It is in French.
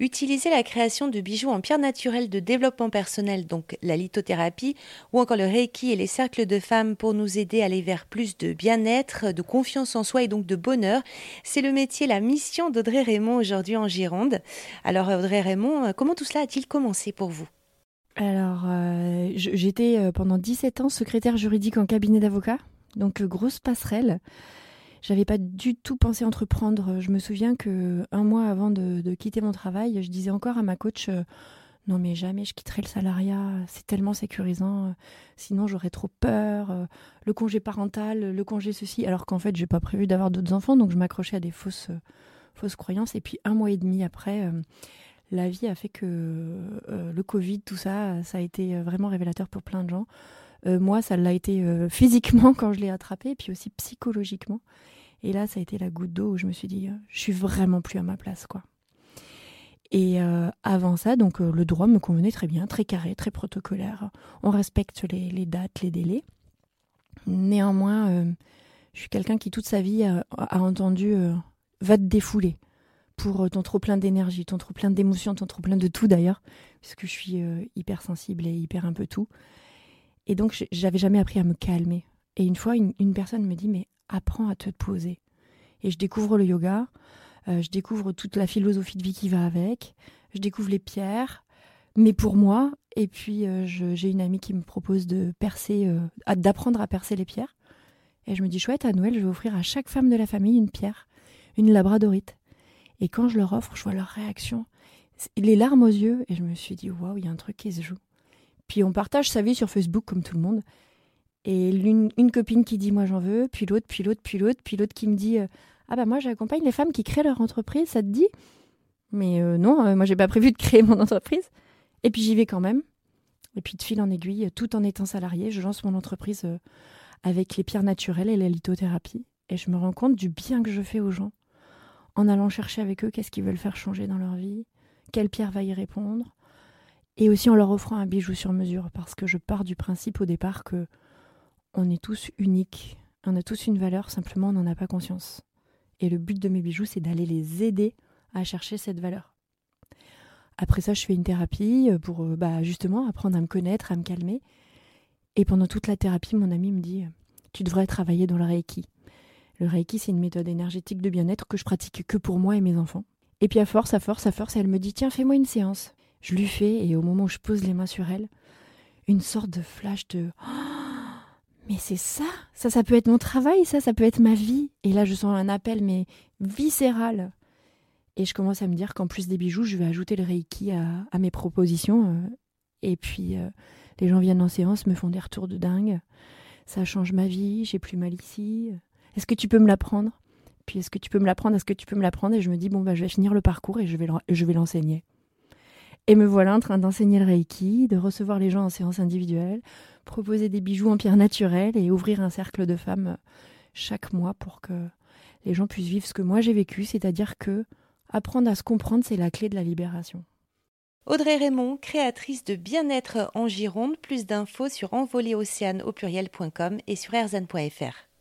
Utiliser la création de bijoux en pierre naturelle de développement personnel, donc la lithothérapie, ou encore le Reiki et les cercles de femmes pour nous aider à aller vers plus de bien-être, de confiance en soi et donc de bonheur, c'est le métier, la mission d'Audrey Raymond aujourd'hui en Gironde. Alors Audrey Raymond, comment tout cela a-t-il commencé pour vous? Alors, euh, j'étais euh, pendant 17 ans secrétaire juridique en cabinet d'avocat, donc euh, grosse passerelle. J'avais pas du tout pensé entreprendre. Je me souviens que un mois avant de, quitter mon travail, je disais encore à ma coach euh, non mais jamais je quitterai le salariat, c'est tellement sécurisant, sinon j'aurais trop peur, euh, le congé parental, le congé ceci, alors qu'en fait j'ai pas prévu d'avoir d'autres enfants, donc je m'accrochais à des fausses, euh, fausses croyances. Et puis un mois et demi après, la vie a fait que le Covid, tout ça, ça a été vraiment révélateur pour plein de gens. Moi, ça l'a été physiquement quand je l'ai attrapé, et puis aussi psychologiquement. Et là, ça a été la goutte d'eau où je me suis dit, euh, je suis vraiment plus à ma place, quoi. Et euh, avant ça, donc euh, le droit me convenait très bien, très carré, très protocolaire. On respecte les, dates, les délais. Néanmoins, je suis quelqu'un qui toute sa vie a, entendu va te défouler pour ton trop plein d'énergie, ton trop plein d'émotions, ton trop plein de tout d'ailleurs, puisque je suis hyper sensible et hyper un peu tout. Et donc j'avais jamais appris à me calmer. Et une fois, une personne me dit mais apprends à te poser. Et je découvre le yoga, euh, je découvre toute la philosophie de vie qui va avec, je découvre les pierres, mais pour moi, et puis euh, j'ai une amie qui me propose de percer, euh, d'apprendre à percer les pierres. Et je me dis, chouette, à Noël, je vais offrir à chaque femme de la famille une pierre, une labradorite. Et quand je leur offre, je vois leur réaction, les larmes aux yeux, et je me suis dit, waouh, il y a un truc qui se joue. Puis on partage sa vie sur Facebook comme tout le monde. Et une copine qui dit moi j'en veux, puis l'autre, puis l'autre, puis l'autre, puis l'autre qui me dit euh, ah bah moi j'accompagne les femmes qui créent leur entreprise, ça te dit? Mais euh, non, euh, moi j'ai pas prévu de créer mon entreprise. Et puis j'y vais quand même. Et puis de fil en aiguille, tout en étant salarié, je lance mon entreprise avec les pierres naturelles et la lithothérapie. Et je me rends compte du bien que je fais aux gens en allant chercher avec eux qu'est-ce qu'ils veulent faire changer dans leur vie, quelle pierre va y répondre, et aussi en leur offrant un bijou sur mesure, parce que je pars du principe au départ que on est tous uniques, on a tous une valeur, simplement on n'en a pas conscience. Et le but de mes bijoux, c'est d'aller les aider à chercher cette valeur. Après ça, je fais une thérapie euh, pour euh, bah, justement apprendre à me connaître, à me calmer. Et pendant toute la thérapie, mon ami me dit Tu devrais travailler dans le Reiki. Le Reiki, c'est une méthode énergétique de bien-être que je pratique que pour moi et mes enfants. Et puis à force, à force, à force, elle me dit Tiens, fais-moi une séance. Je lui fais, et au moment où je pose les mains sur elle, une sorte de flash de mais c'est ça, ça, ça peut être mon travail, ça, ça peut être ma vie. Et là, je sens un appel, mais viscéral. Et je commence à me dire qu'en plus des bijoux, je vais ajouter le Reiki à, mes propositions. Euh. et puis, euh, les gens viennent en séance, me font des retours de dingue. Ça change ma vie, j'ai plus mal ici. Est-ce que tu peux me l'apprendre? Puis, est-ce que tu peux me l'apprendre? Est-ce que tu peux me l'apprendre? Et je me dis, bon, bah, je vais finir le parcours et je vais l'enseigner. Et me voilà en train d'enseigner le Reiki, de recevoir les gens en séance individuelle, proposer des bijoux en pierre naturelle et ouvrir un cercle de femmes chaque mois pour que les gens puissent vivre ce que moi j'ai vécu, c'est-à-dire que apprendre à se comprendre, c'est la clé de la libération. Audrey Raymond, créatrice de Bien-être en Gironde, plus d'infos sur envoléocéane au pluriel.com et sur erzan.fr.